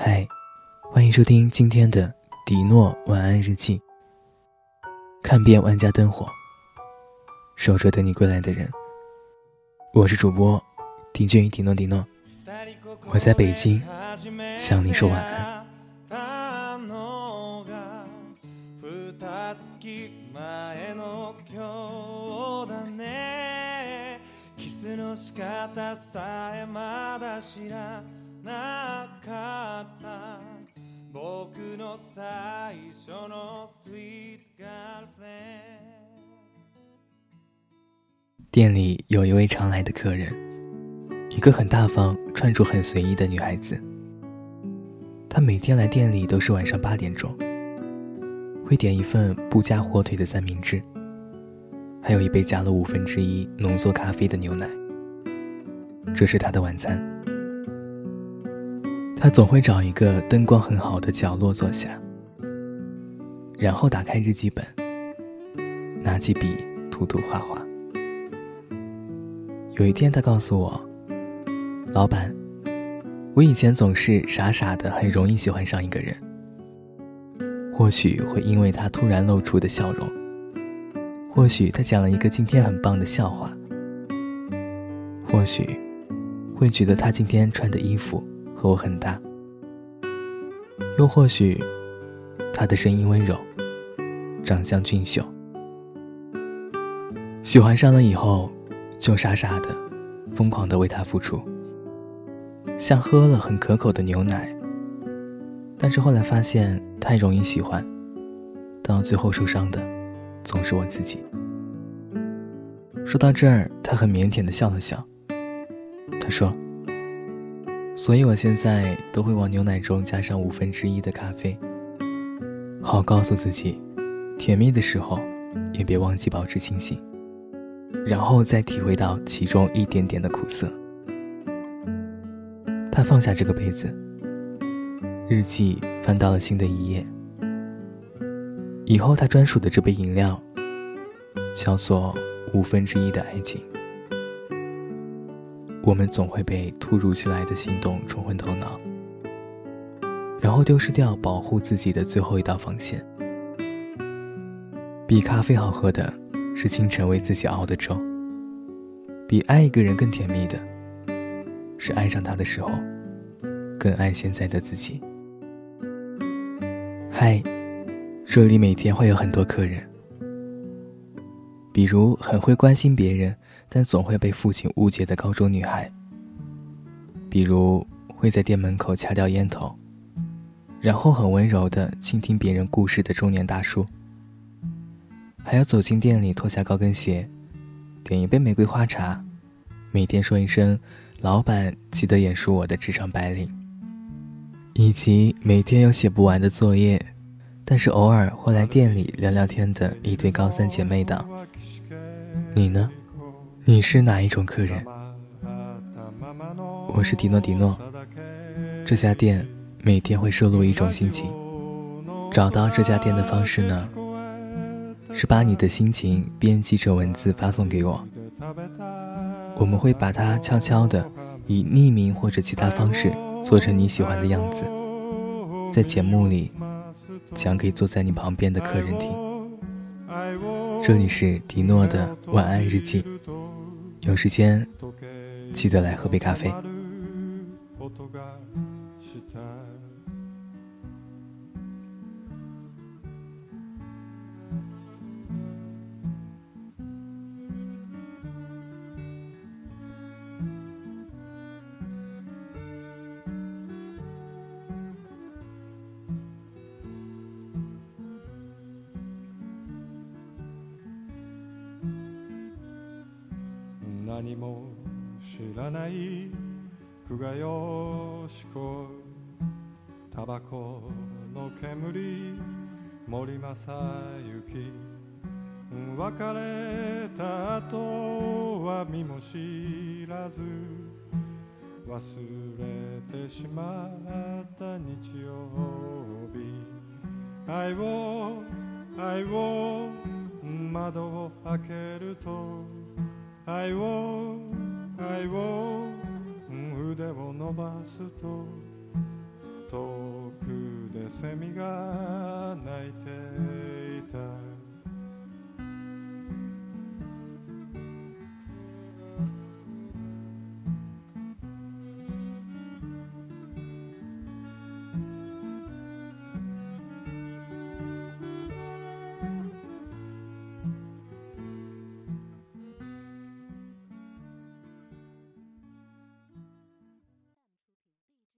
嗨，欢迎收听今天的《迪诺晚安日记》。看遍万家灯火，守着等你归来的人。我是主播，丁俊迪诺、迪诺。我在北京，向你说晚安。店里有一位常来的客人，一个很大方、穿着很随意的女孩子。她每天来店里都是晚上八点钟，会点一份不加火腿的三明治，还有一杯加了五分之一浓缩咖啡的牛奶。这是她的晚餐。她总会找一个灯光很好的角落坐下。然后打开日记本，拿起笔涂涂画画。有一天，他告诉我：“老板，我以前总是傻傻的，很容易喜欢上一个人。或许会因为他突然露出的笑容，或许他讲了一个今天很棒的笑话，或许会觉得他今天穿的衣服和我很搭，又或许他的声音温柔。”长相俊秀，喜欢上了以后，就傻傻的、疯狂的为他付出，像喝了很可口的牛奶。但是后来发现太容易喜欢，到最后受伤的，总是我自己。说到这儿，他很腼腆的笑了笑，他说：“所以我现在都会往牛奶中加上五分之一的咖啡，好告诉自己。”甜蜜的时候，也别忘记保持清醒，然后再体会到其中一点点的苦涩。他放下这个杯子，日记翻到了新的一页。以后他专属的这杯饮料，叫做五分之一的爱情。我们总会被突如其来的心动冲昏头脑，然后丢失掉保护自己的最后一道防线。比咖啡好喝的是清晨为自己熬的粥。比爱一个人更甜蜜的是爱上他的时候，更爱现在的自己。嗨，这里每天会有很多客人，比如很会关心别人但总会被父亲误解的高中女孩，比如会在店门口掐掉烟头，然后很温柔的倾听别人故事的中年大叔。还要走进店里脱下高跟鞋，点一杯玫瑰花茶，每天说一声“老板”，记得演熟我的职场白领，以及每天有写不完的作业，但是偶尔会来店里聊聊天的一对高三姐妹党。你呢？你是哪一种客人？我是迪诺·迪诺。这家店每天会收录一种心情。找到这家店的方式呢？是把你的心情编辑成文字发送给我，我们会把它悄悄的以匿名或者其他方式做成你喜欢的样子，在节目里讲给坐在你旁边的客人听。这里是迪诺的晚安日记，有时间记得来喝杯咖啡。何も知らない久我よしこタバコの煙森正幸別れた後は身も知らず忘れてしまった日曜日愛を愛を窓を開けると愛を愛を腕を伸ばすと遠くでセミが鳴いていた